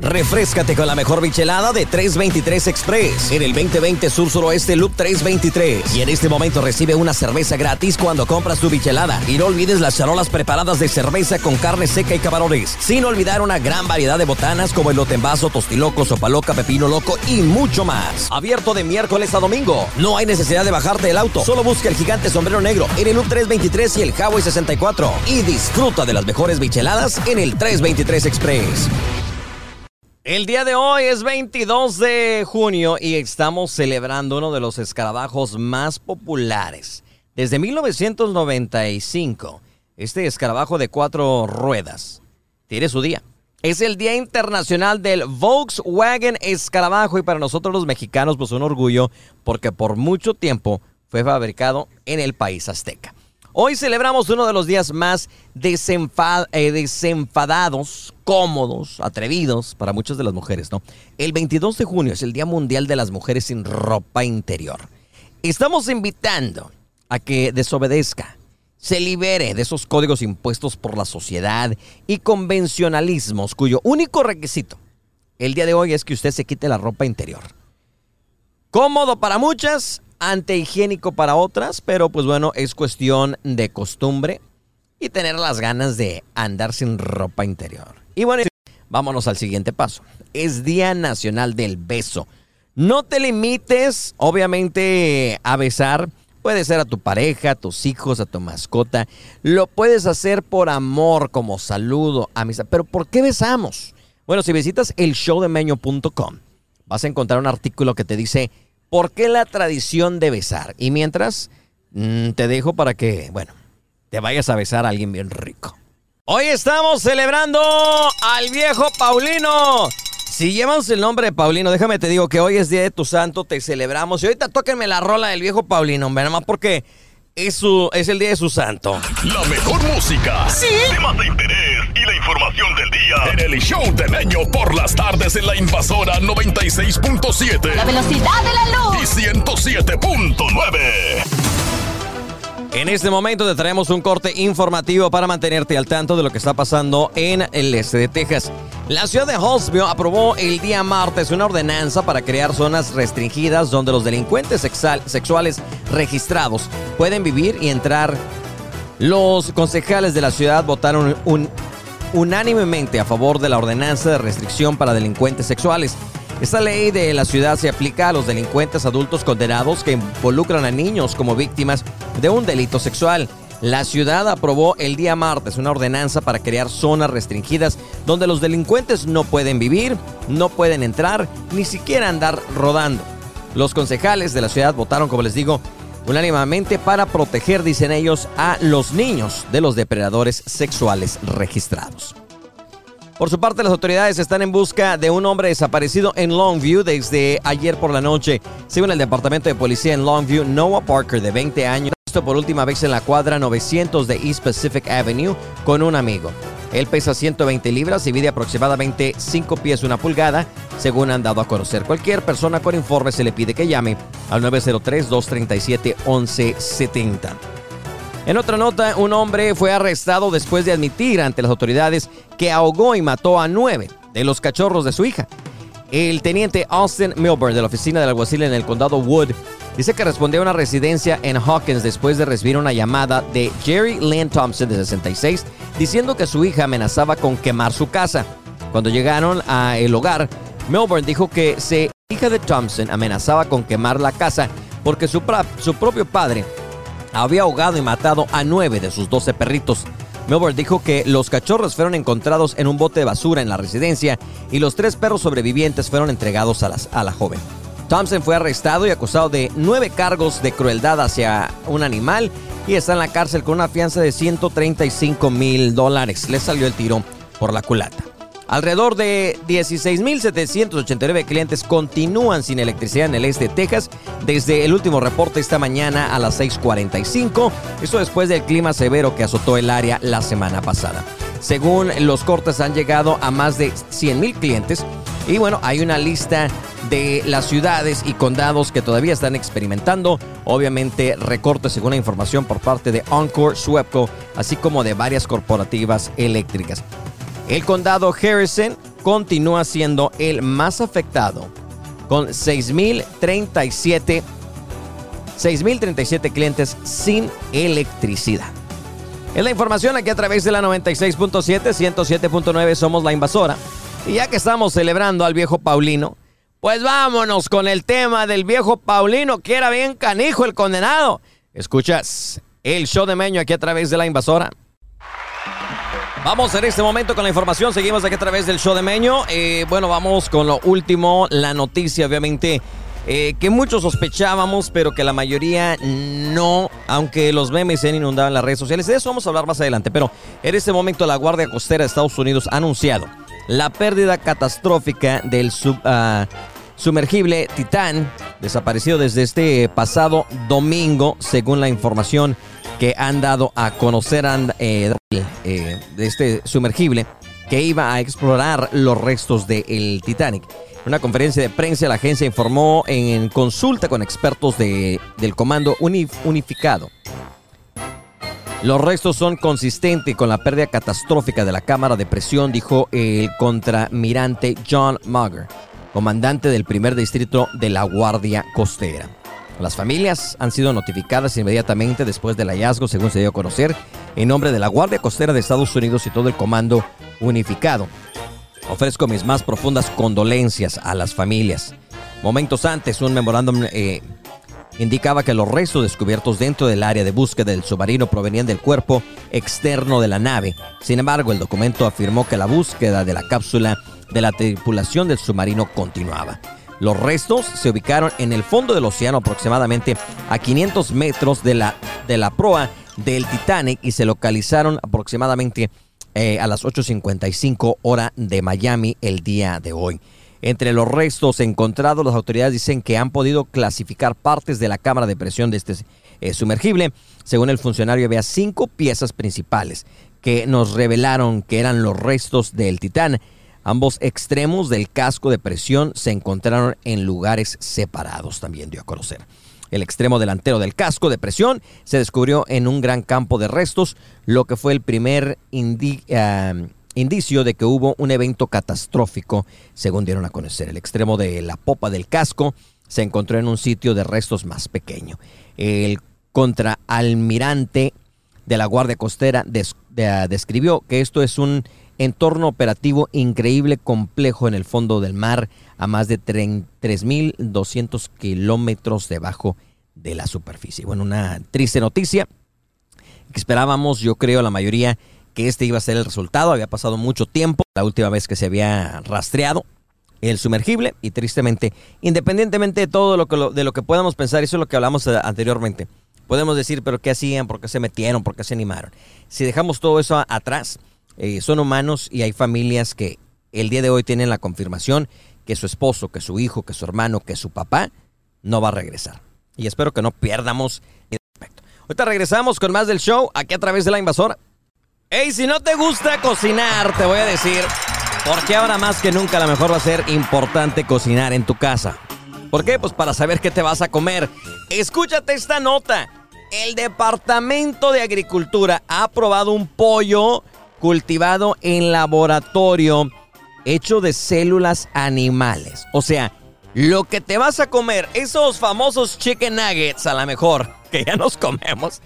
Refrescate con la mejor bichelada de 323 Express en el 2020 Sur Suroeste Loop 323. Y en este momento recibe una cerveza gratis cuando compras tu bichelada. Y no olvides las charolas preparadas de cerveza con carne seca y camarones. Sin olvidar una gran variedad de botanas como el vaso, tostiloco, sopa loca, pepino loco y mucho más. Abierto de miércoles a domingo. No hay necesidad de bajarte del auto. Solo busca el gigante sombrero negro en el Loop 323 y el Highway 64. Y disfruta de las mejores bicheladas en el 323 Express. El día de hoy es 22 de junio y estamos celebrando uno de los escarabajos más populares. Desde 1995, este escarabajo de cuatro ruedas tiene su día. Es el Día Internacional del Volkswagen Escarabajo y para nosotros los mexicanos pues un orgullo porque por mucho tiempo fue fabricado en el país azteca. Hoy celebramos uno de los días más eh, desenfadados, cómodos, atrevidos para muchas de las mujeres, ¿no? El 22 de junio es el Día Mundial de las Mujeres sin Ropa Interior. Estamos invitando a que desobedezca, se libere de esos códigos impuestos por la sociedad y convencionalismos cuyo único requisito el día de hoy es que usted se quite la ropa interior. Cómodo para muchas, antihigiénico para otras, pero pues bueno, es cuestión de costumbre y tener las ganas de andar sin ropa interior. Y bueno, vámonos al siguiente paso. Es Día Nacional del Beso. No te limites, obviamente, a besar. Puede ser a tu pareja, a tus hijos, a tu mascota. Lo puedes hacer por amor, como saludo, amistad. Pero ¿por qué besamos? Bueno, si visitas el showdemeño.com, vas a encontrar un artículo que te dice ¿Por qué la tradición de besar? Y mientras, mm, te dejo para que, bueno, te vayas a besar a alguien bien rico. Hoy estamos celebrando al viejo Paulino. Si llevamos el nombre de Paulino, déjame te digo que hoy es día de tu santo, te celebramos. Y ahorita tóquenme la rola del viejo Paulino, hombre, nada más porque es, su, es el día de su santo. La mejor música. Sí. Temas de interés y la información del día. En el show de Meño por las tardes en la invasora 96.7. La velocidad de la luz. Y 107.9. En este momento te traemos un corte informativo para mantenerte al tanto de lo que está pasando en el este de Texas. La ciudad de Hallsville aprobó el día martes una ordenanza para crear zonas restringidas donde los delincuentes sexuales registrados pueden vivir y entrar. Los concejales de la ciudad votaron unánimemente a favor de la ordenanza de restricción para delincuentes sexuales. Esta ley de la ciudad se aplica a los delincuentes adultos condenados que involucran a niños como víctimas de un delito sexual. La ciudad aprobó el día martes una ordenanza para crear zonas restringidas donde los delincuentes no pueden vivir, no pueden entrar, ni siquiera andar rodando. Los concejales de la ciudad votaron, como les digo, unánimemente para proteger, dicen ellos, a los niños de los depredadores sexuales registrados. Por su parte, las autoridades están en busca de un hombre desaparecido en Longview desde ayer por la noche. Según el Departamento de Policía en Longview, Noah Parker, de 20 años, visto por última vez en la cuadra 900 de East Pacific Avenue con un amigo. Él pesa 120 libras y mide aproximadamente 5 pies una pulgada, según han dado a conocer. Cualquier persona con informe se le pide que llame al 903-237-1170. En otra nota, un hombre fue arrestado después de admitir ante las autoridades que ahogó y mató a nueve de los cachorros de su hija. El teniente Austin Milburn de la oficina del alguacil en el condado Wood dice que respondió a una residencia en Hawkins después de recibir una llamada de Jerry Lynn Thompson de 66 diciendo que su hija amenazaba con quemar su casa. Cuando llegaron al hogar, Milburn dijo que su hija de Thompson amenazaba con quemar la casa porque su, su propio padre había ahogado y matado a nueve de sus doce perritos. Melbourne dijo que los cachorros fueron encontrados en un bote de basura en la residencia y los tres perros sobrevivientes fueron entregados a, a la joven. Thompson fue arrestado y acusado de nueve cargos de crueldad hacia un animal y está en la cárcel con una fianza de 135 mil dólares. Le salió el tiro por la culata. Alrededor de 16.789 clientes continúan sin electricidad en el este de Texas desde el último reporte esta mañana a las 6.45. Esto después del clima severo que azotó el área la semana pasada. Según los cortes han llegado a más de 100.000 clientes y bueno, hay una lista de las ciudades y condados que todavía están experimentando, obviamente recortes según la información por parte de Encore, Swepco, así como de varias corporativas eléctricas. El condado Harrison continúa siendo el más afectado, con 6.037 6.037 clientes sin electricidad. Es la información aquí a través de la 96.7, 107.9 somos la invasora. Y ya que estamos celebrando al viejo Paulino, pues vámonos con el tema del viejo Paulino, que era bien canijo el condenado. Escuchas el show de Meño aquí a través de la invasora. Vamos en este momento con la información. Seguimos aquí a través del show de Meño. Eh, bueno, vamos con lo último, la noticia, obviamente, eh, que muchos sospechábamos, pero que la mayoría no, aunque los memes se han inundado en las redes sociales. De eso vamos a hablar más adelante. Pero en este momento, la Guardia Costera de Estados Unidos ha anunciado la pérdida catastrófica del ah, sumergible Titán, desaparecido desde este pasado domingo, según la información que han dado a conocer eh, eh, de este sumergible que iba a explorar los restos del Titanic. En una conferencia de prensa, la agencia informó en consulta con expertos de, del Comando Unificado. Los restos son consistentes con la pérdida catastrófica de la cámara de presión, dijo el contramirante John Mugger, comandante del primer distrito de la Guardia Costera. Las familias han sido notificadas inmediatamente después del hallazgo, según se dio a conocer, en nombre de la Guardia Costera de Estados Unidos y todo el Comando Unificado. Ofrezco mis más profundas condolencias a las familias. Momentos antes, un memorándum eh, indicaba que los restos descubiertos dentro del área de búsqueda del submarino provenían del cuerpo externo de la nave. Sin embargo, el documento afirmó que la búsqueda de la cápsula de la tripulación del submarino continuaba. Los restos se ubicaron en el fondo del océano aproximadamente a 500 metros de la, de la proa del Titanic y se localizaron aproximadamente eh, a las 8.55 hora de Miami el día de hoy. Entre los restos encontrados, las autoridades dicen que han podido clasificar partes de la cámara de presión de este eh, sumergible. Según el funcionario, había cinco piezas principales que nos revelaron que eran los restos del Titán. Ambos extremos del casco de presión se encontraron en lugares separados, también dio a conocer. El extremo delantero del casco de presión se descubrió en un gran campo de restos, lo que fue el primer ah, indicio de que hubo un evento catastrófico, según dieron a conocer. El extremo de la popa del casco se encontró en un sitio de restos más pequeño. El contraalmirante de la Guardia Costera describió que esto es un entorno operativo increíble, complejo en el fondo del mar, a más de 3.200 kilómetros debajo de la superficie. Bueno, una triste noticia. Esperábamos, yo creo, la mayoría, que este iba a ser el resultado. Había pasado mucho tiempo, la última vez que se había rastreado el sumergible y tristemente, independientemente de todo lo que, de lo que podamos pensar, eso es lo que hablamos eh, anteriormente, podemos decir, pero ¿qué hacían? ¿Por qué se metieron? ¿Por qué se animaron? Si dejamos todo eso atrás, eh, son humanos y hay familias que el día de hoy tienen la confirmación que su esposo, que su hijo, que su hermano, que su papá no va a regresar. Y espero que no pierdamos el respecto. Ahorita regresamos con más del show aquí a través de la invasora. Hey, si no te gusta cocinar, te voy a decir, porque ahora más que nunca a lo mejor va a ser importante cocinar en tu casa. ¿Por qué? Pues para saber qué te vas a comer. Escúchate esta nota. El Departamento de Agricultura ha aprobado un pollo cultivado en laboratorio hecho de células animales. O sea, lo que te vas a comer, esos famosos chicken nuggets a lo mejor, que ya nos comemos,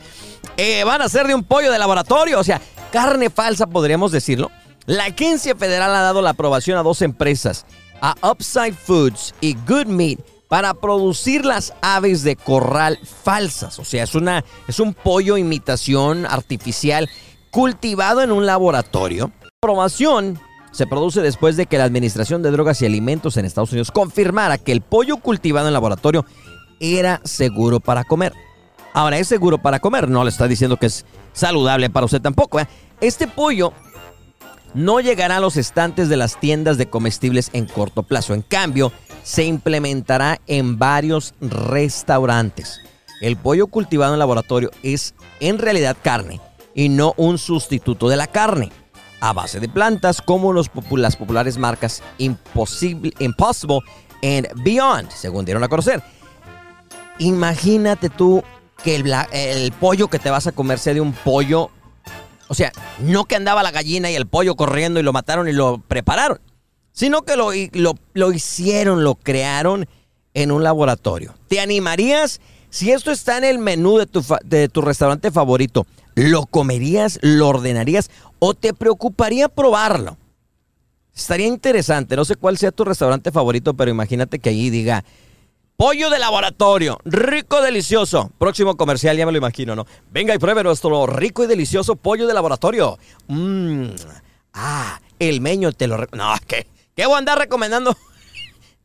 eh, van a ser de un pollo de laboratorio. O sea, carne falsa podríamos decirlo. La agencia federal ha dado la aprobación a dos empresas, a Upside Foods y Good Meat, para producir las aves de corral falsas. O sea, es, una, es un pollo imitación artificial cultivado en un laboratorio. La aprobación se produce después de que la Administración de Drogas y Alimentos en Estados Unidos confirmara que el pollo cultivado en laboratorio era seguro para comer. Ahora, es seguro para comer, no le está diciendo que es saludable para usted tampoco. ¿eh? Este pollo no llegará a los estantes de las tiendas de comestibles en corto plazo. En cambio, se implementará en varios restaurantes. El pollo cultivado en laboratorio es en realidad carne y no un sustituto de la carne. A base de plantas como las populares marcas Impossible, Impossible and Beyond, según dieron a conocer. Imagínate tú que el, pollo que te vas a comer sea de un pollo o sea, no que andaba la gallina y el pollo corriendo y lo mataron y lo prepararon, sino que lo, hicieron, lo crearon en un laboratorio. ¿Te animarías? Si esto está en el menú de tu restaurante favorito, ¿lo comerías, lo ordenarías o te preocuparía probarlo? Estaría interesante, no sé cuál sea tu restaurante favorito, pero imagínate que ahí diga, Pollo de laboratorio, rico, delicioso. Próximo comercial, ya me lo imagino, ¿no? Venga y pruebe nuestro rico y delicioso pollo de laboratorio. Mmm. Ah, el meño te lo... No, ¿qué? ¿Qué voy a andar recomendando?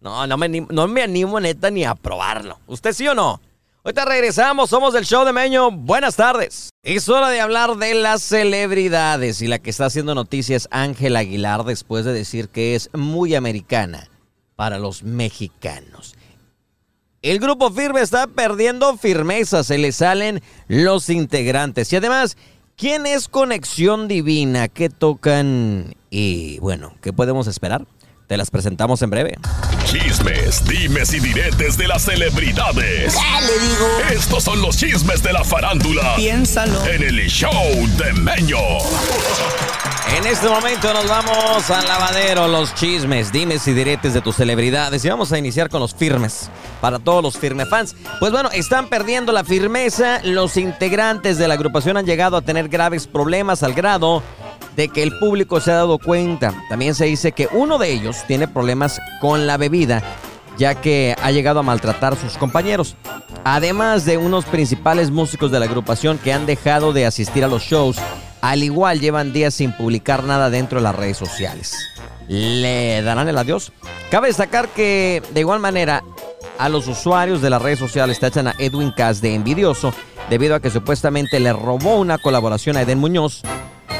No, no me, no me animo neta ni a probarlo. ¿Usted sí o no? Ahorita regresamos, somos del show de Meño. Buenas tardes. Es hora de hablar de las celebridades y la que está haciendo noticias es Ángela Aguilar después de decir que es muy americana para los mexicanos. El grupo firme está perdiendo firmeza, se le salen los integrantes. Y además, ¿quién es Conexión Divina? ¿Qué tocan? Y bueno, ¿qué podemos esperar? Te las presentamos en breve. Chismes, dimes y diretes de las celebridades. Ya le digo. Estos son los chismes de la farándula. Piénsalo. En el show de Meño. En este momento nos vamos al lavadero, los chismes, dimes y diretes de tus celebridades. Y vamos a iniciar con los firmes. Para todos los firme fans. Pues bueno, están perdiendo la firmeza. Los integrantes de la agrupación han llegado a tener graves problemas al grado de que el público se ha dado cuenta. También se dice que uno de ellos tiene problemas con la bebida, ya que ha llegado a maltratar a sus compañeros. Además de unos principales músicos de la agrupación que han dejado de asistir a los shows, al igual llevan días sin publicar nada dentro de las redes sociales. ¿Le darán el adiós? Cabe destacar que, de igual manera, a los usuarios de las redes sociales tachan a Edwin Cass de envidioso debido a que supuestamente le robó una colaboración a Eden Muñoz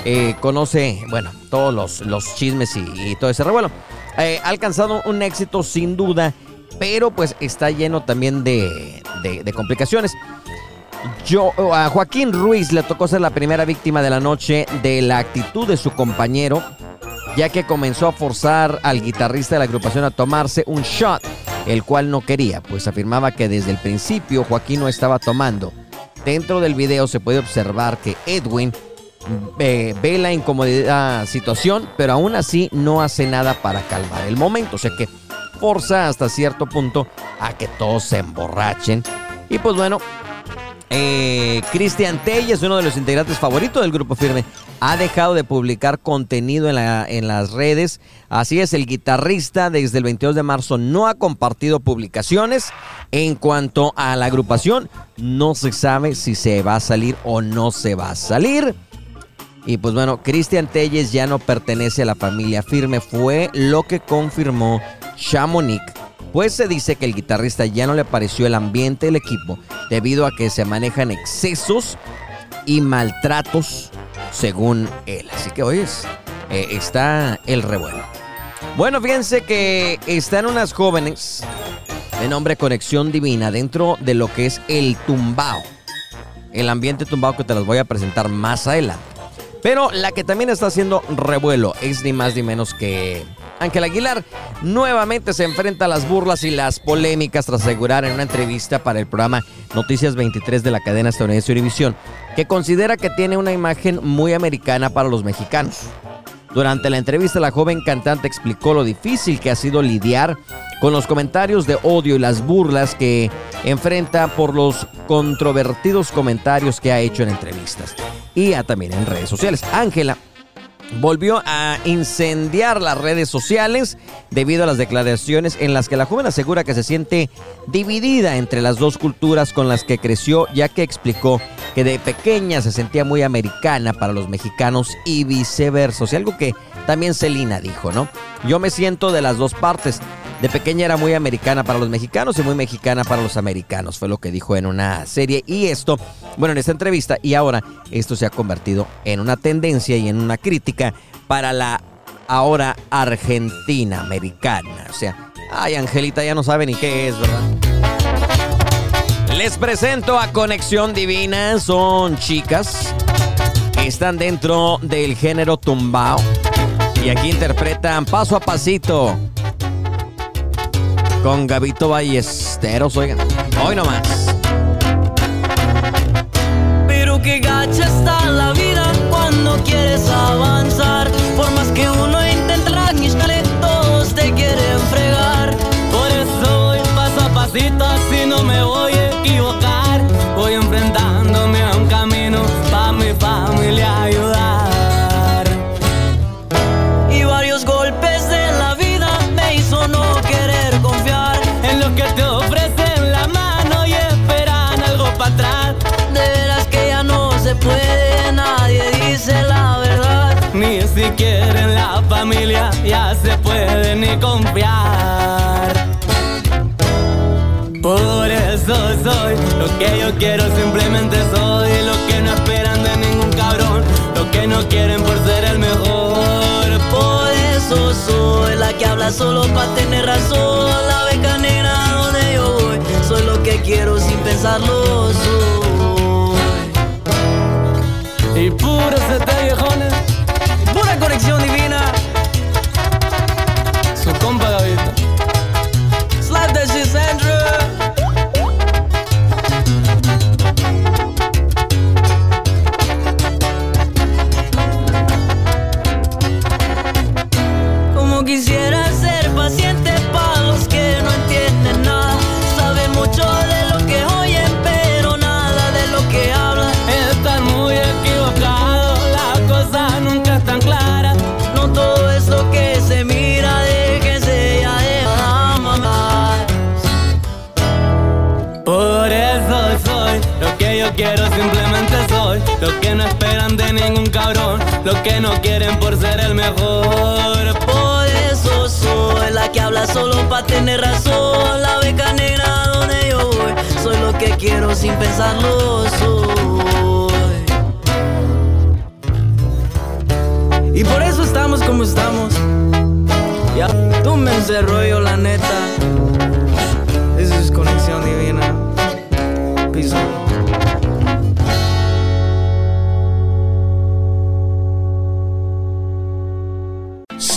eh, conoce, bueno, todos los, los chismes y, todo ese revuelo. Eh, ha alcanzado un éxito sin duda, pero pues está lleno también de, de, complicaciones. Yo, a Joaquín Ruiz le tocó ser la primera víctima de la noche de la actitud de su compañero, ya que comenzó a forzar al guitarrista de la agrupación a tomarse un shot, el cual no quería, pues afirmaba que desde el principio Joaquín no estaba tomando. Dentro del video se puede observar que Edwin ve la incomodidad situación, pero aún así no hace nada para calmar el momento. O sea que forza hasta cierto punto a que todos se emborrachen. Y pues bueno, eh, Cristian es uno de los integrantes favoritos del grupo Firme. Ha dejado de publicar contenido en, en las redes. Así es, el guitarrista desde el 22 de marzo no ha compartido publicaciones. En cuanto a la agrupación, no se sabe si se va a salir o no se va a salir. Y pues bueno, Cristian Telles ya no pertenece a la familia firme, fue lo que confirmó Chamonix. Pues se dice que el guitarrista ya no le pareció el ambiente del equipo debido a que se manejan excesos y maltratos según él. Así que hoy eh, está el revuelo. Bueno, fíjense que están unas jóvenes de nombre Conexión Divina dentro de lo que es el tumbao. El ambiente tumbao que te los voy a presentar más adelante. Pero la que también está haciendo revuelo es ni más ni menos que Ángel Aguilar. Nuevamente se enfrenta a las burlas y las polémicas tras asegurar en una entrevista para el programa Noticias 23 de la cadena estadounidense Univision que considera que tiene una imagen muy americana para los mexicanos. Durante la entrevista, la joven cantante explicó lo difícil que ha sido lidiar con los comentarios de odio y las burlas que enfrenta por los controvertidos comentarios que ha hecho en entrevistas y también en redes sociales. Ángela volvió a incendiar las redes sociales debido a las declaraciones en las que la joven asegura que se siente dividida entre las dos culturas con las que creció, ya que explicó que de pequeña se sentía muy americana para los mexicanos y viceversa. O sea, algo que también Celina dijo, ¿no? Yo me siento de las dos partes. De pequeña era muy americana para los mexicanos y muy mexicana para los americanos, fue lo que dijo en una serie. Y esto, bueno, en esta entrevista, y ahora esto se ha convertido en una tendencia y en una crítica para la ahora Argentina americana. O sea, ay, Angelita ya no sabe ni qué es, ¿verdad? Les presento a Conexión Divina. Son chicas están dentro del género tumbao. Y aquí interpretan paso a pasito con Gabito Ballesteros, oigan. Hoy nomás. Confiar. Por eso soy lo que yo quiero, simplemente soy lo que no esperan de ningún cabrón, lo que no quieren por ser el mejor. Por eso soy la que habla solo para tener razón, la beca negra donde yo voy, soy lo que quiero sin pensarlo soy. Y puro sete solo para tener razón, la beca negra donde yo voy, soy lo que quiero sin pensarlo soy. Y por eso estamos como estamos. Ya, tú me rollo la neta. This is conexión divina. Peace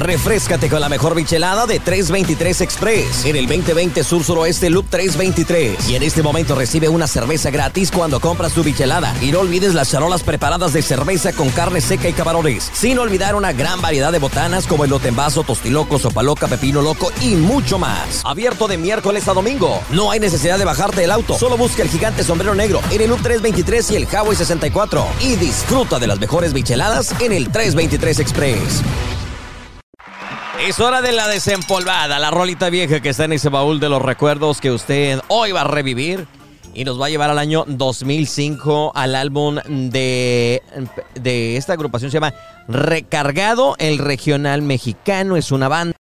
Refrescate con la mejor bichelada de 323 Express en el 2020 Sur Suroeste Loop 323. Y en este momento recibe una cerveza gratis cuando compras tu bichelada. Y no olvides las charolas preparadas de cerveza con carne seca y camarones. Sin olvidar una gran variedad de botanas como el vaso, tostiloco, sopa loca, pepino loco y mucho más. Abierto de miércoles a domingo. No hay necesidad de bajarte del auto. Solo busca el gigante sombrero negro en el Loop 323 y el Highway 64. Y disfruta de las mejores bicheladas en el 323 Express. Es hora de la desempolvada, la rolita vieja que está en ese baúl de los recuerdos que usted hoy va a revivir y nos va a llevar al año 2005 al álbum de, de esta agrupación se llama Recargado, el regional mexicano, es una banda,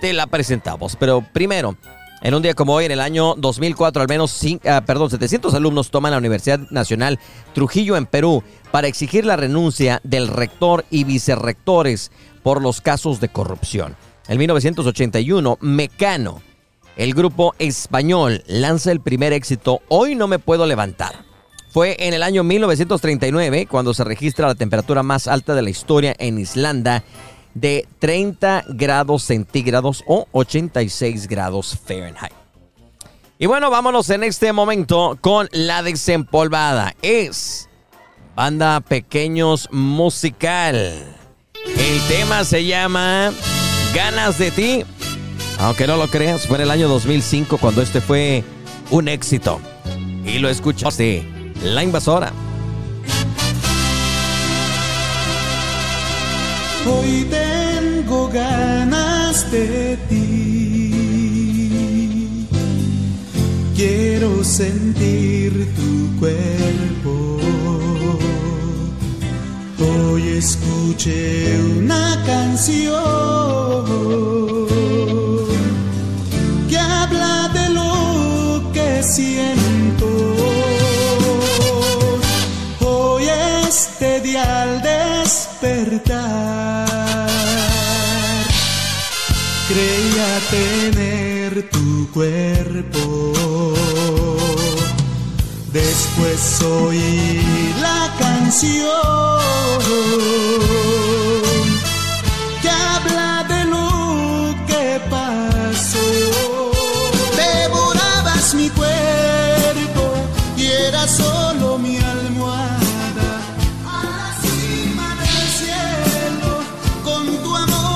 te la presentamos, pero primero... En un día como hoy, en el año 2004, al menos cinco, uh, perdón, 700 alumnos toman la Universidad Nacional Trujillo en Perú para exigir la renuncia del rector y vicerrectores por los casos de corrupción. En 1981, Mecano, el grupo español, lanza el primer éxito Hoy no me puedo levantar. Fue en el año 1939 cuando se registra la temperatura más alta de la historia en Islanda de 30 grados centígrados o 86 grados Fahrenheit. Y bueno, vámonos en este momento con la desempolvada. Es Banda Pequeños Musical. El tema se llama Ganas de ti. Aunque no lo creas, fue en el año 2005 cuando este fue un éxito. Y lo escuchaste, La Invasora. Hoy tengo ganas de ti. Quiero sentir tu cuerpo. Hoy escuché una canción que habla de lo que siento. Hoy este día al despertar creía tener tu cuerpo. Después oí la canción que habla de lo que pasó. Devorabas mi cuerpo y era solo mi almohada. A la cima del cielo con tu amor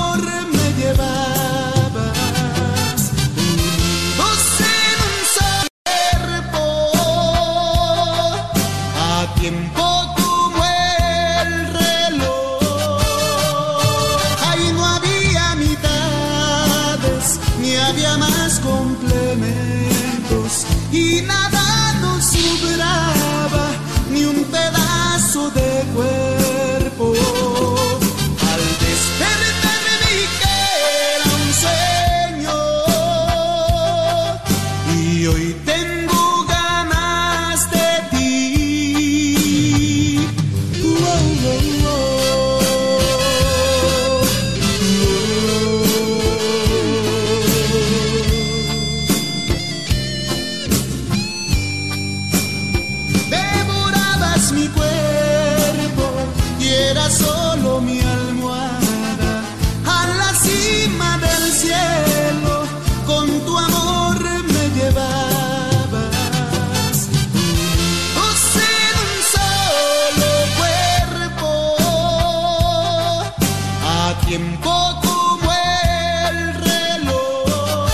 tiempo como el reloj.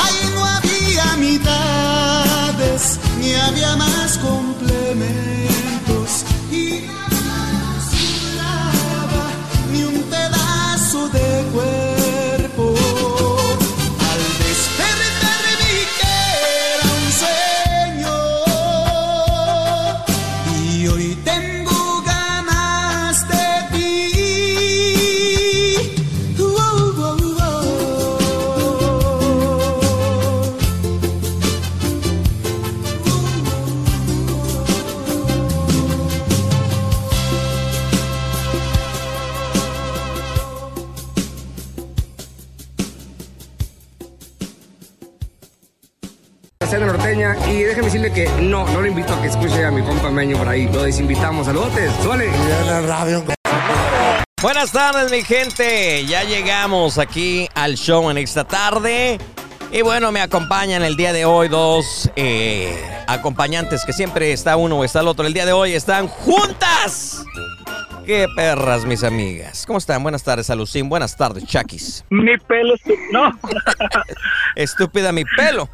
Ahí no había mitades, ni había más complementos, tardes, mi gente. Ya llegamos aquí al show en esta tarde. Y bueno, me acompañan el día de hoy dos eh, acompañantes que siempre está uno o está el otro. El día de hoy están juntas. Qué perras, mis amigas. ¿Cómo están? Buenas tardes, Alucín. Buenas tardes, Chakis. Mi pelo. No. Estúpida mi pelo.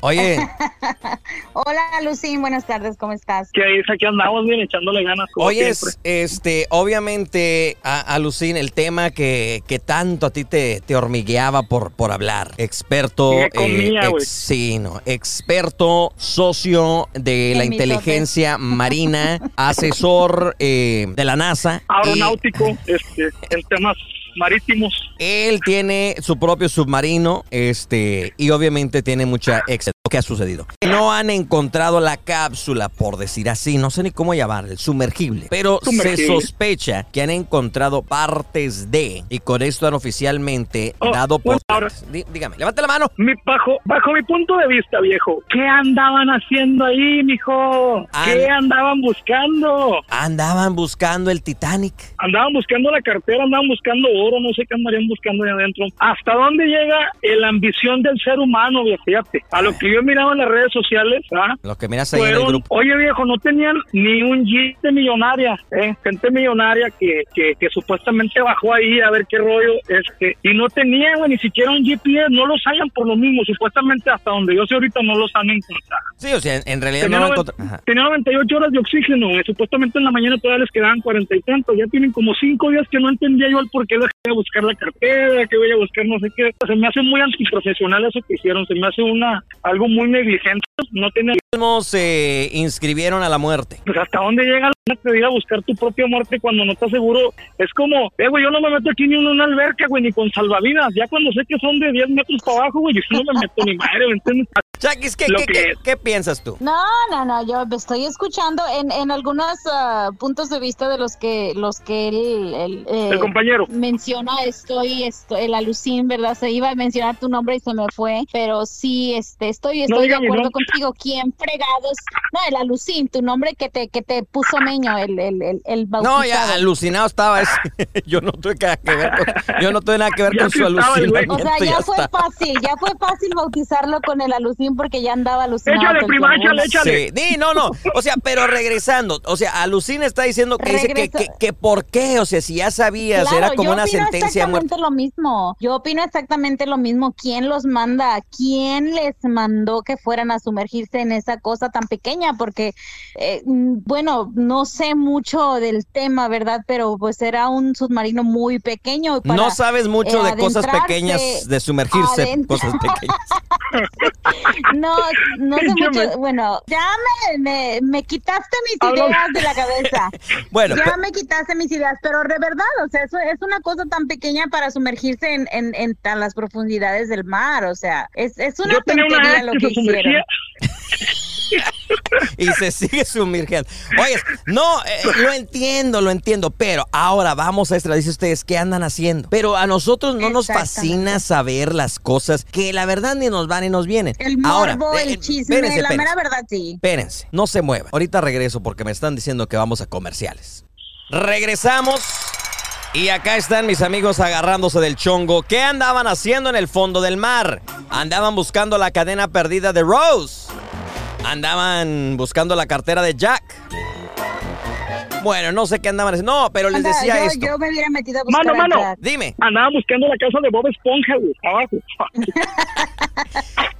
Oye, Hola, Lucín, buenas tardes, ¿cómo estás? Que ahí aquí andamos bien echándole ganas Oye, este, obviamente, a, Alucín, el tema que, que tanto a ti te, te hormigueaba por, por hablar. Experto, Me comía, güey. sí, no, experto, socio de En la inteligencia marina, asesor eh, de la NASA. y Aeronáutico, este, en temas marítimos. él tiene su propio submarino, este, y obviamente tiene mucha ex lo que ha sucedido. No han encontrado la cápsula, por decir así, no sé ni cómo llamarle, el sumergible, pero se sospecha que han encontrado partes de, y con esto han oficialmente Oh, dado por... ahora- Dí- dígame, levante la mano. Mi, bajo, bajo mi punto de vista, viejo, ¿qué andaban haciendo ahí, mijo? ¿Qué An- andaban buscando? Andaban buscando el Titanic. Andaban buscando la cartera, andaban buscando oro, no sé qué andarían buscando ahí adentro. ¿Hasta dónde llega la ambición del ser humano, viejo? Fíjate, a lo que yo miraba en las redes sociales, ¿ah? Lo que miras ahí en el grupo. oye viejo, no tenían ni un jeep de millonaria, ¿eh? gente millonaria que, que, que supuestamente bajó ahí a ver qué rollo, este, y no tenían güey, ni siquiera un GPS, no los hallan por lo mismo, supuestamente hasta donde yo sé ahorita no los han encontrado. Sí, o sea, en, en realidad Tenía, no lo noven- encontré. Ajá. tenía 98 horas de oxígeno, supuestamente en la mañana todavía les quedaban 40 y tantos, ya tienen como 5 días que no entendía yo el por qué dejé de buscar la cartera, que voy a buscar no sé qué, se me hace muy antiprofesional eso que hicieron, se me hace una algo muy negligente, no Mismos se inscribieron a la muerte. pues hasta dónde llega la de ir a buscar tu propia muerte cuando no estás seguro. Es como, eh, güey, yo no me meto aquí ni en una alberca, güey, ni con salvavidas. Ya cuando sé que son de 10 metros para abajo, güey, yo no me meto ni madre, ¿me entiendes? Chakis, ¿qué, Lo qué, que- qué- qué piensas tú? No, no, no, yo estoy escuchando en, en algunos ah, puntos de vista de los que los que él, él, eh, El compañero. menciona estoy, esto, el alucín, ¿verdad? Se iba a mencionar tu nombre y se me fue, pero sí, este, estoy, estoy de diga mi acuerdo contigo. ¿Quién fregados? No, el alucín, tu nombre que te que te puso Meño, el el el, el No, bautizado. ya alucinado estaba. ese. yo no tuve nada que ver con, yo no tuve nada que ver con su alucinamiento. O sea, ya ya fue está. fácil, ya fue fácil bautizarlo con el alucín porque ya andaba alucinado. Échale, prima, échale, échale. Sí, no, no. O sea, pero regresando, o sea, Alucina está diciendo que dice que, que, que por qué, o sea, si ya sabías, Claro, era como yo una opino sentencia de muerte. exactamente lo mismo. Yo opino exactamente lo mismo. ¿Quién los manda? ¿Quién les mandó que fueran a sumergirse en esa cosa tan pequeña? Porque, eh, bueno, no sé mucho del tema, ¿verdad? Pero pues era un submarino muy pequeño. y para, No sabes mucho eh, de cosas pequeñas, de sumergirse, cosas pequeñas. No, no sé mucho. Bueno, ya me, me, me quitaste mis ideas de la cabeza. Bueno, ya me quitaste mis ideas, pero de verdad, o sea, eso es una cosa tan pequeña para sumergirse en, en, en tan las profundidades del mar, o sea, es, es una Yo tenía una lo que que hicieron. y se sigue sumergiendo. Oye, no, eh, lo entiendo, lo entiendo, pero ahora vamos a extra, dice ustedes, ¿qué andan haciendo? Pero a nosotros no nos fascina saber las cosas que la verdad ni nos van ni nos vienen. El ahora, morbo, eh, el eh, chisme, espérense, la espérense. mera verdad, sí. Espérense, no se muevan. Ahorita regreso porque me están diciendo que vamos a comerciales. Regresamos. Y acá están mis amigos agarrándose del chongo. ¿Qué andaban haciendo en el fondo del mar? Andaban buscando la cadena perdida de Rose. Andaban buscando la cartera de Jack. Bueno, no sé qué andaban haciendo. No, pero les Anda, decía yo, esto. yo me hubiera metido a buscar Mano, a mano. Dime. Andaba buscando la casa de Bob Esponja, güey, abajo.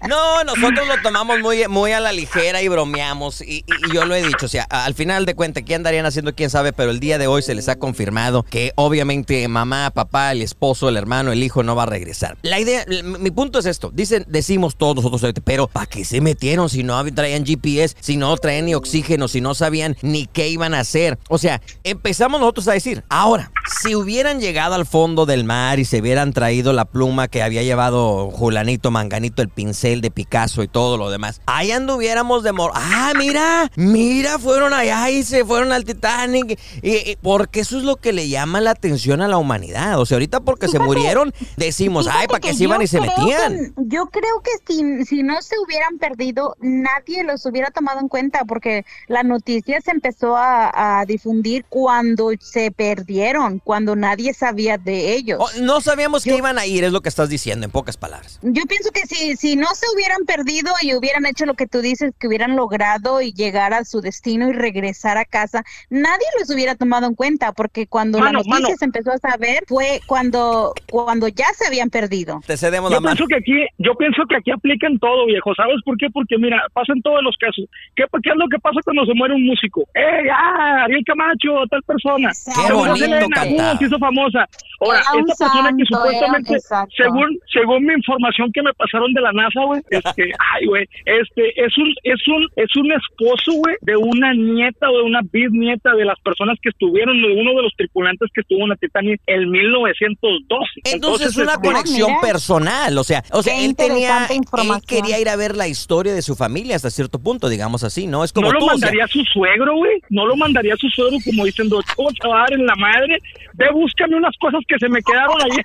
No, nosotros lo tomamos muy, muy a la ligera y bromeamos. Y, y- y yo lo he dicho, o sea, a- al final de cuentas, ¿qué andarían haciendo? ¿Quién sabe? Pero el día de hoy se les ha confirmado que obviamente mamá, papá, el esposo, el hermano, el hijo no va a regresar. La idea, l- mi punto es esto. Dicen, decimos todos nosotros ahorita, pero ¿para qué se metieron si no hab- traían GPS, si no traían ni oxígeno, si no sabían ni qué iban a hacer? O sea, empezamos nosotros a decir, ahora, si hubieran llegado al fondo del mar y se hubieran traído la pluma que había llevado Julanito, Manganito, el pincel de Picasso y todo lo demás, ahí anduviéramos de mor... Ah, mira, mira, fueron allá y se fueron al Titanic. Y, y- porque eso es lo que le llama la atención a la humanidad. O sea, ahorita porque se murieron, decimos, ay, ¿para qué que se iban y se metían? que- yo creo que si, si no se hubieran perdido, nadie los hubiera tomado en cuenta porque la noticia se empezó a, a difundir cuando se perdieron, cuando nadie sabía de ellos. Oh, no sabíamos que iban a ir, es lo que estás diciendo, en pocas palabras. Yo pienso que si, si no se hubieran perdido y hubieran hecho lo que tú dices, que hubieran logrado y llegar a su destino y regresar a casa, nadie los hubiera tomado en cuenta, porque cuando la Mano, noticia mano. se empezó a saber fue cuando, cuando ya se habían perdido. Te cedemos Yo la mano. pienso que aquí, yo pienso que aquí aplican todo, viejo. ¿Sabes por qué? Porque mira, pasa en todos los casos. ¿Qué, qué es lo que pasa cuando se muere un músico? ¡Eh, ah, Ariel Camacho, tal persona! Qué bonito Selena, cantaba. uh, se hizo famosa. Ahora, esta persona que supuestamente, según según mi información que me pasaron de la NASA, güey, este, ay, güey, este, es un, es un, es un esposo, güey, de una nieta o de una bisnieta de las personas que estuvieron, de uno de los tripulantes que estuvo en la Titanic en 1912. Entonces es una este, conexión mira. personal, o sea, o sea, Qué él tenía, interesante él información. quería ir a ver la historia de su familia hasta cierto punto, digamos así, ¿no? Es como no lo tú, o sea, mandaría a su suegro, güey. No lo mandaría a su suegro como diciendo, ¿cómo te va a dar en la madre? Ve, búscame unas cosas que se me quedaron allí.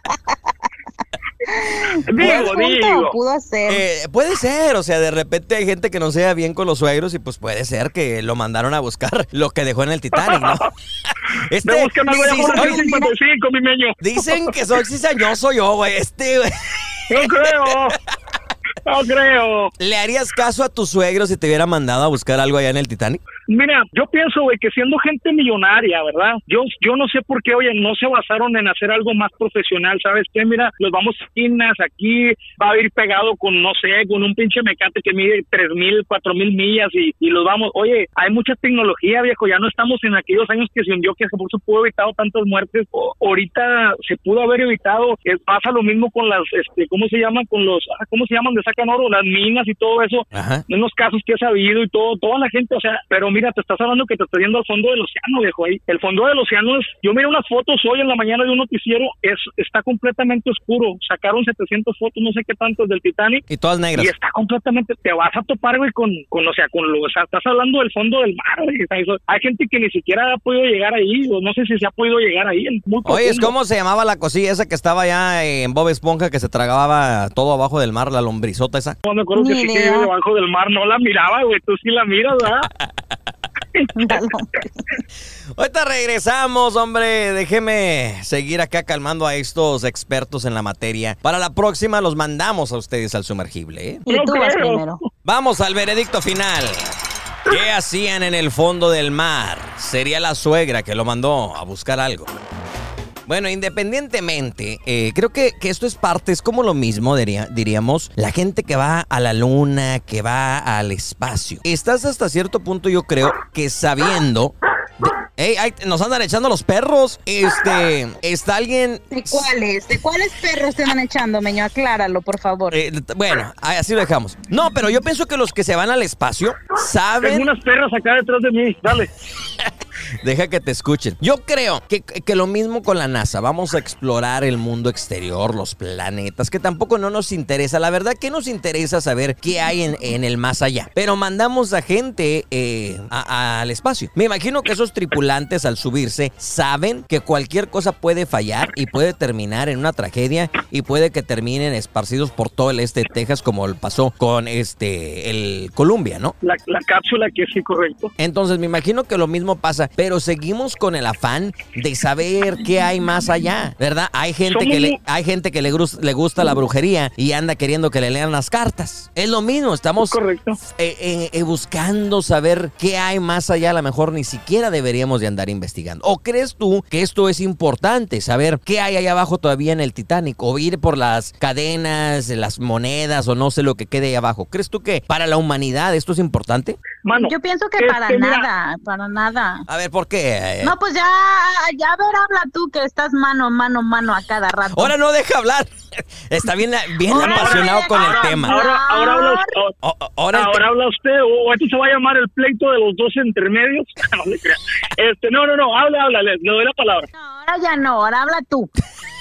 digo, digo. pudo ser. eh, puede ser, o sea, de repente hay gente que no sea bien con los suegros y pues puede ser que lo mandaron a buscar lo que dejó en el Titanic, ¿no? Este, Ve, búscame algo oye, 55, mi meño. dicen que soy cizañoso yo, güey, este, güey. No creo. No creo. ¿Le harías caso a tu suegro si te hubiera mandado a buscar algo allá en el Titanic? Mira, yo pienso, güey, que siendo gente millonaria, ¿verdad? Yo, yo no sé por qué, oye, no se basaron en hacer algo más profesional, ¿sabes qué? Mira, los vamos esquinas aquí, va a ir pegado con, no sé, con un pinche mecate que mide tres mil, cuatro mil millas y, y los vamos, oye, hay mucha tecnología, viejo, ya no estamos en aquellos años que se hundió, que por eso pudo haber evitado tantas muertes, O- ahorita se pudo haber evitado, eh, pasa lo mismo con las, este, ¿cómo se llaman? Con los, ah, ¿cómo se llaman? De sacan oro, las minas y todo eso, Ajá. en los casos que he sabido y todo, toda la gente, o sea, pero mira, te estás hablando que te estás yendo al fondo del océano, viejo, ahí. El fondo del océano es, yo miré unas fotos hoy en la mañana de un noticiero, es, está completamente oscuro, sacaron 700 fotos, no sé qué tantos del Titanic, Y todas negras. y está completamente, te vas a topar, güey, con, con, o sea, con lo, o sea, estás hablando del fondo del mar, güey, hay gente que ni siquiera ha podido llegar ahí, o no sé si se ha podido llegar ahí, muy Oye, como se llamaba la cosilla esa que estaba allá en Bob Esponja que se tragaba todo abajo del mar, la esa. No me acuerdo que sí que debajo del mar no la miraba, güey, tú sí la miras, ¿verdad? Ahorita regresamos, hombre. Déjeme seguir acá calmando a estos expertos en la materia. Para la próxima los mandamos a ustedes al sumergible. ¿eh? Y tú vas primero. Vamos al veredicto final. ¿Qué hacían en el fondo del mar? Sería la suegra que lo mandó a buscar algo. Bueno, independientemente, eh, creo que, que esto es parte, es como lo mismo, diría- diríamos, la gente que va a la luna, que va al espacio. Estás hasta cierto punto, yo creo, que sabiendo... de- Ey, ay, nos andan echando los perros. Este, está alguien... ¿De cuáles? ¿De cuáles perros te andan echando, meño? Acláralo, por favor. Eh, bueno, así lo dejamos. No, pero yo pienso que los que se van al espacio Tengo saben unas perras acá detrás de mí, dale. Deja que te escuchen. Yo creo que, que lo mismo con la NASA. Vamos a explorar el mundo exterior, los planetas, que tampoco no nos interesa. La verdad que nos interesa saber qué hay en, en el más allá. Pero mandamos a gente eh, a- al espacio. Me imagino que esos tripulantes al subirse saben que cualquier cosa puede fallar y puede terminar en una tragedia y puede que terminen esparcidos por todo el este de Texas como pasó con este el Columbia, ¿no? La, la cápsula que sí, correcto. Entonces me imagino que lo mismo pasa, pero seguimos con el afán de saber qué hay más allá, ¿verdad? Hay gente Somos que le, hay gente que le, le gusta la brujería y anda queriendo que le lean las cartas. Es lo mismo, estamos Correcto. eh, eh, eh, buscando saber qué hay más allá, a lo mejor ni siquiera deberíamos de andar investigando. ¿O crees tú que esto es importante, saber qué hay allá abajo todavía en el Titanic? O ir por las cadenas, las monedas o no sé lo que quede ahí abajo. ¿Crees tú que para la humanidad esto es importante? Mano, Yo pienso que para nada, para nada. A ver, ¿por qué? No, pues ya, ya a ver, habla tú que estás mano, mano, mano a cada rato. Ahora no deja hablar. Está bien, bien Ahora apasionado con el tema. Ahora, ahora habla usted. Ahora habla usted, o esto se va a llamar el pleito de los dos intermedios. este, no, no, no, habla, habla, le, le doy la palabra. No, ahora ya no, ahora habla tú.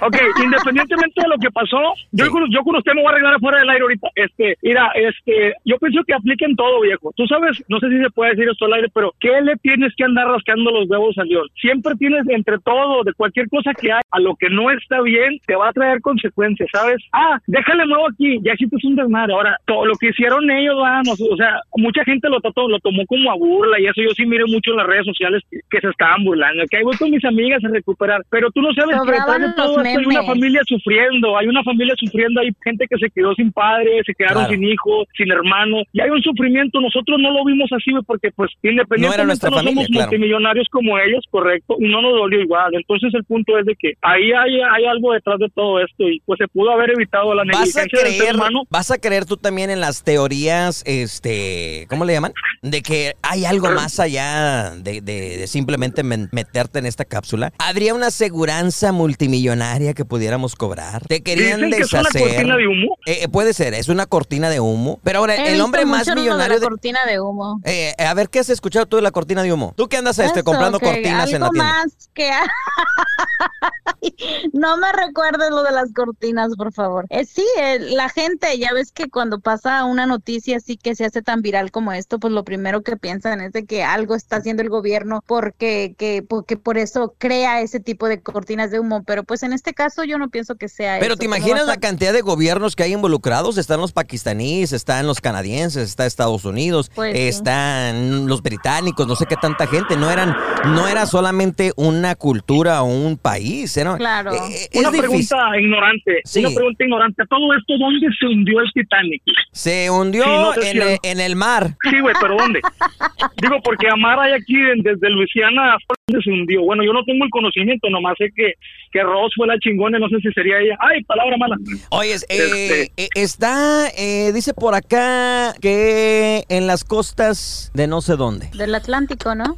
Ok, independientemente de lo que pasó, yo, Sí. con, yo con usted me voy a arreglar fuera del aire ahorita. Este, mira, este, yo pienso que apliquen todo, viejo. Tú sabes, no sé si se puede decir esto al aire, pero ¿qué le tienes que andar rascando los huevos al Dios? Siempre tienes entre todo, de cualquier cosa que hay, a lo que no está bien, te va a traer consecuencias, ¿sabes? Ah, déjale nuevo aquí, ya hiciste un desmadre. Ahora, todo lo que hicieron ellos, vamos, o sea, mucha gente lo trató, lo tomó como a burla y eso yo sí miré mucho en las redes sociales que, que se estaban burlando, que ahí voy con mis amigas a recuperar, pero tú no sabes que detrás de Sobraban todo hay una familia sufriendo, hay una familia sufriendo, hay gente que se quedó sin padre, se quedaron Claro. sin hijos, sin hermano, y hay un sufrimiento. Nosotros no lo vimos así, porque pues independientemente nuestra no familia, somos claro. multimillonarios como ellos, correcto, y no nos dolió igual. Entonces el punto es de que ahí hay, hay algo detrás de todo esto y pues se pudo haber evitado la ¿Vas a negligencia del ser creer, humano. vas a creer tú también en las teorías, este, ¿cómo le llaman? De que hay algo más allá de, de- de simplemente men- meterte en esta cápsula. ¿Habría una aseguranza multimillonaria que pudiéramos cobrar? ¿Te querían Dicen que es una deshacer? cortina de humo. Eh, eh, puede ser, es una cortina de humo. Pero ahora, He el visto hombre más mucho lo de millonario la de... cortina de humo. Eh, a ver, ¿qué has escuchado tú de la cortina de humo? ¿Tú qué andas este, Eso, comprando cortinas en la tienda? más que... no me recuerdes lo de las cortinas, por favor. Eh, sí, eh, la gente, ya ves que cuando pasa una noticia así que se hace tan viral como esto, pues lo primero primero que piensan es de que algo está haciendo el gobierno porque que, porque por eso crea ese tipo de cortinas de humo, pero pues en este caso yo no pienso que sea Pero eso, ¿te imaginas la cantidad de gobiernos que hay involucrados? Están los pakistaníes, están los canadienses, está Estados Unidos, Pues sí. están los británicos, no sé qué tanta gente. No eran, no era solamente una cultura o un país, era, Claro. eh, es Una difícil. pregunta ignorante, Sí. una pregunta ignorante. ¿A todo esto dónde se hundió el Titanic? Se hundió Sí, no sé en, si- el, en el mar. Sí, güey, pero ¿dónde? Digo, porque Amar hay aquí en- desde Luisiana se hundió. Bueno, yo no tengo el conocimiento, nomás sé que, que Ross fue la chingona, no sé si sería ella. Ay, palabra mala. Oye, eh, Este. eh, está, eh, dice por acá que en las costas de no sé dónde. Del Atlántico, ¿no?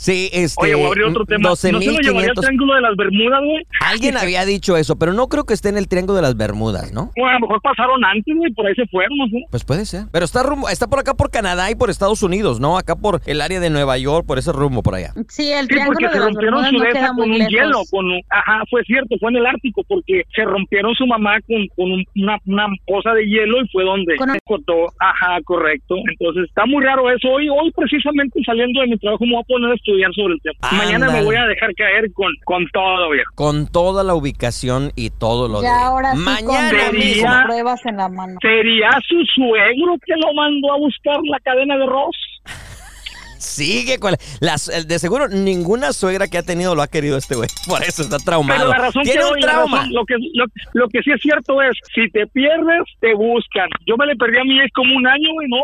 Sí, este. Oye, voy a abrir otro tema. ¿No se lo llevaría al 12.500. Triángulo de las Bermudas, güey? Alguien había dicho eso, pero no creo que esté en el Triángulo de las Bermudas, ¿no? Bueno, a lo mejor pasaron antes, güey, por ahí se fueron, no sé. Pues puede ser. Pero está rumbo, está por acá por Canadá y por Estados Unidos, ¿no? Acá por el área de Nueva York, por ese rumbo por allá. Sí, el Sí, porque triángulo se de las rompieron Bermudas su no con muy un lejos. hielo, con un- ajá, fue cierto, fue en el Ártico, porque se rompieron su mamá con, con un- una, una cosa de hielo y fue donde Con se cortó, ajá, correcto. Entonces está muy raro eso. Hoy, hoy precisamente saliendo de mi trabajo me voy a poner a estudiar sobre el tema. Mañana me voy a dejar caer con, con todo, viejo. Con toda la ubicación y todo lo de. Ya ahora sí Mañana con. Sería- pruebas en la mano. ¿Sería su suegro que lo mandó a buscar la cadena de Ross? Sigue con la- las- de seguro ninguna suegra que ha tenido lo ha querido este güey. Por eso está traumado. Pero la razón Tiene que un doy, trauma. razón- lo que lo, lo que sí es cierto es, si te pierdes, te buscan. Yo me le perdí a mi ex como un año y no,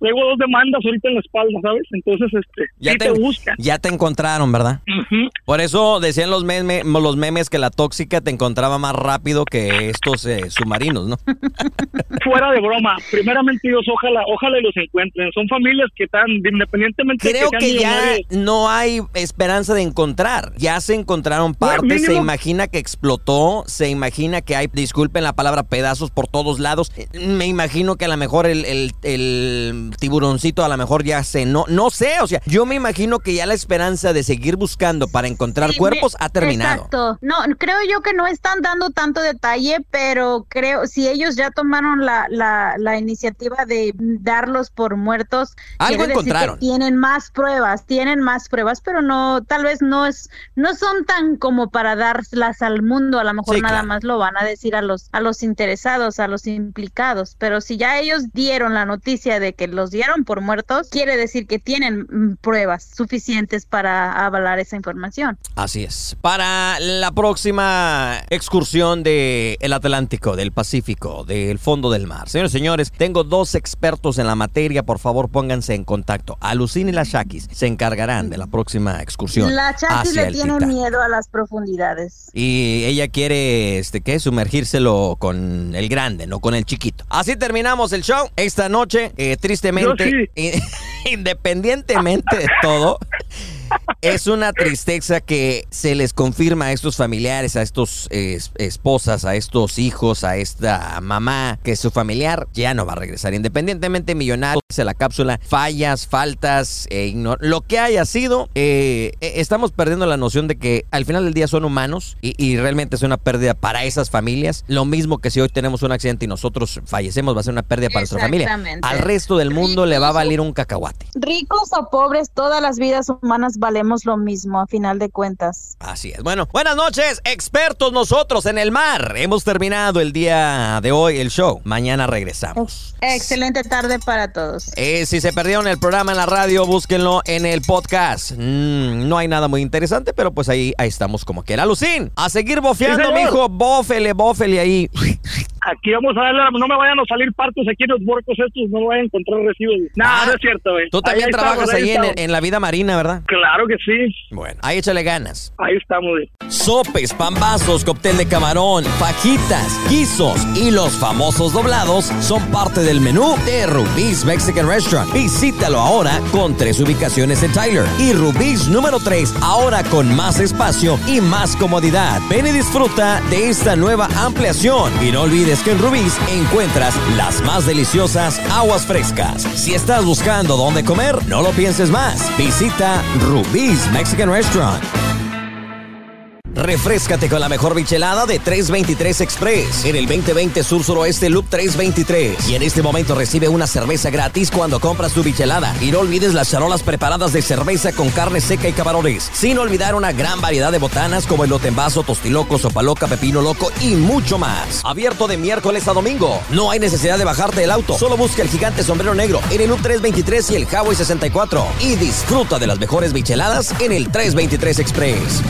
traigo dos demandas ahorita en la espalda, ¿sabes? Entonces, este, Ya sí te, te, buscan. ya te encontraron, ¿verdad? Por eso decían los, meme- los memes que la tóxica te encontraba más rápido que estos eh, submarinos, ¿no? Fuera de broma, primeramente Dios, ojalá, ojalá y los encuentren. Son familias que están, independientemente Creo que ya no hay esperanza de encontrar. Ya se encontraron partes, se imagina que explotó, se imagina que hay, disculpen la palabra, pedazos por todos lados. Eh, Me imagino que a lo mejor el, el- el tiburoncito a lo mejor ya se... No, no sé, o sea, yo me imagino que ya la esperanza de seguir buscando para encontrar Sí, cuerpos me- ha terminado. Exacto. No, creo yo que no están dando tanto detalle, pero creo si ellos ya tomaron la, la, la iniciativa de darlos por muertos, Algo decir que encontraron. tienen más pruebas, tienen más pruebas, pero no, tal vez no es, no son tan como para darlas al mundo. A lo mejor Sí, nada claro. más lo van a decir a los, a los interesados, a los implicados. Pero si ya ellos dieron la noticia de que los dieron por muertos, quiere decir que tienen mm, pruebas suficientes para avalar esa información. Así es. Para la próxima excursión del el Atlántico, del Pacífico, del fondo del mar. Señores señores, tengo dos expertos en la materia. Por favor, pónganse en contacto. Alucin y la Shakis se encargarán de la próxima excursión. La hacia le el tiene miedo a las profundidades. Y ella quiere, este, ¿qué? Sumergírselo con el grande, no con el chiquito. Así terminamos el show esta noche. eh, tristemente, independientemente de todo, es una tristeza que se les confirma a estos familiares, a estos eh, es- esposas, a estos hijos, a esta mamá, que su familiar ya no va a regresar. Independientemente millonario, dice la cápsula, fallas, faltas, eh, ignor- lo que haya sido, eh, eh, estamos perdiendo la noción de que al final del día son humanos y, y realmente es una pérdida para esas familias. Lo mismo que si hoy tenemos un accidente y nosotros fallecemos, va a ser una pérdida para nuestra familia. Exactamente. Al resto del mundo le va a valer un cacahuate. Ricos o pobres, todas las vidas humanas valemos lo mismo a final de cuentas. Así es. Bueno, buenas noches, expertos nosotros en el mar. Hemos terminado el día de hoy el show. Mañana regresamos. Excelente tarde para todos. Eh, si se perdieron el programa en la radio, búsquenlo en el podcast. Mm, no hay nada muy interesante, pero pues ahí, ahí estamos como quiera. Lucín, a seguir bofeando, Sí, mijo. Bófele, bófele ahí. Aquí vamos a darle, no me vayan a salir partos aquí en los borcos estos, no me vayan a encontrar residuos. No, Ah, no es cierto, güey. Tú también Ahí trabajas estamos, ahí en, la vida marina, ¿verdad? Claro que sí, Bueno, ahí échale ganas. ahí estamos, güey. Sopes, pambazos, cóctel de camarón, fajitas, guisos y los famosos doblados son parte del menú de Rubí's Mexican Restaurant. Visítalo ahora con tres ubicaciones en Tyler y Rubí's número 3 ahora con más espacio y más comodidad. Ven y disfruta de esta nueva ampliación y no olvides que en Rubí's encuentras las más deliciosas aguas frescas. Si estás buscando dónde comer, no lo pienses más. Visita Rubí's Mexican Restaurant. Refrescate con la mejor bichelada de 323 Express en el 2020 Sur Suroeste Loop 323. Y en este momento recibe una cerveza gratis cuando compras tu bichelada. Y no olvides las charolas preparadas de cerveza con carne seca y camarones. Sin olvidar una gran variedad de botanas como el vaso, tostiloco, sopaloca, pepino loco y mucho más. Abierto de miércoles a domingo. No hay necesidad de bajarte del auto. Solo busca el gigante sombrero negro en el Loop 323 y el Highway 64. Y disfruta de las mejores bicheladas en el 323 Express.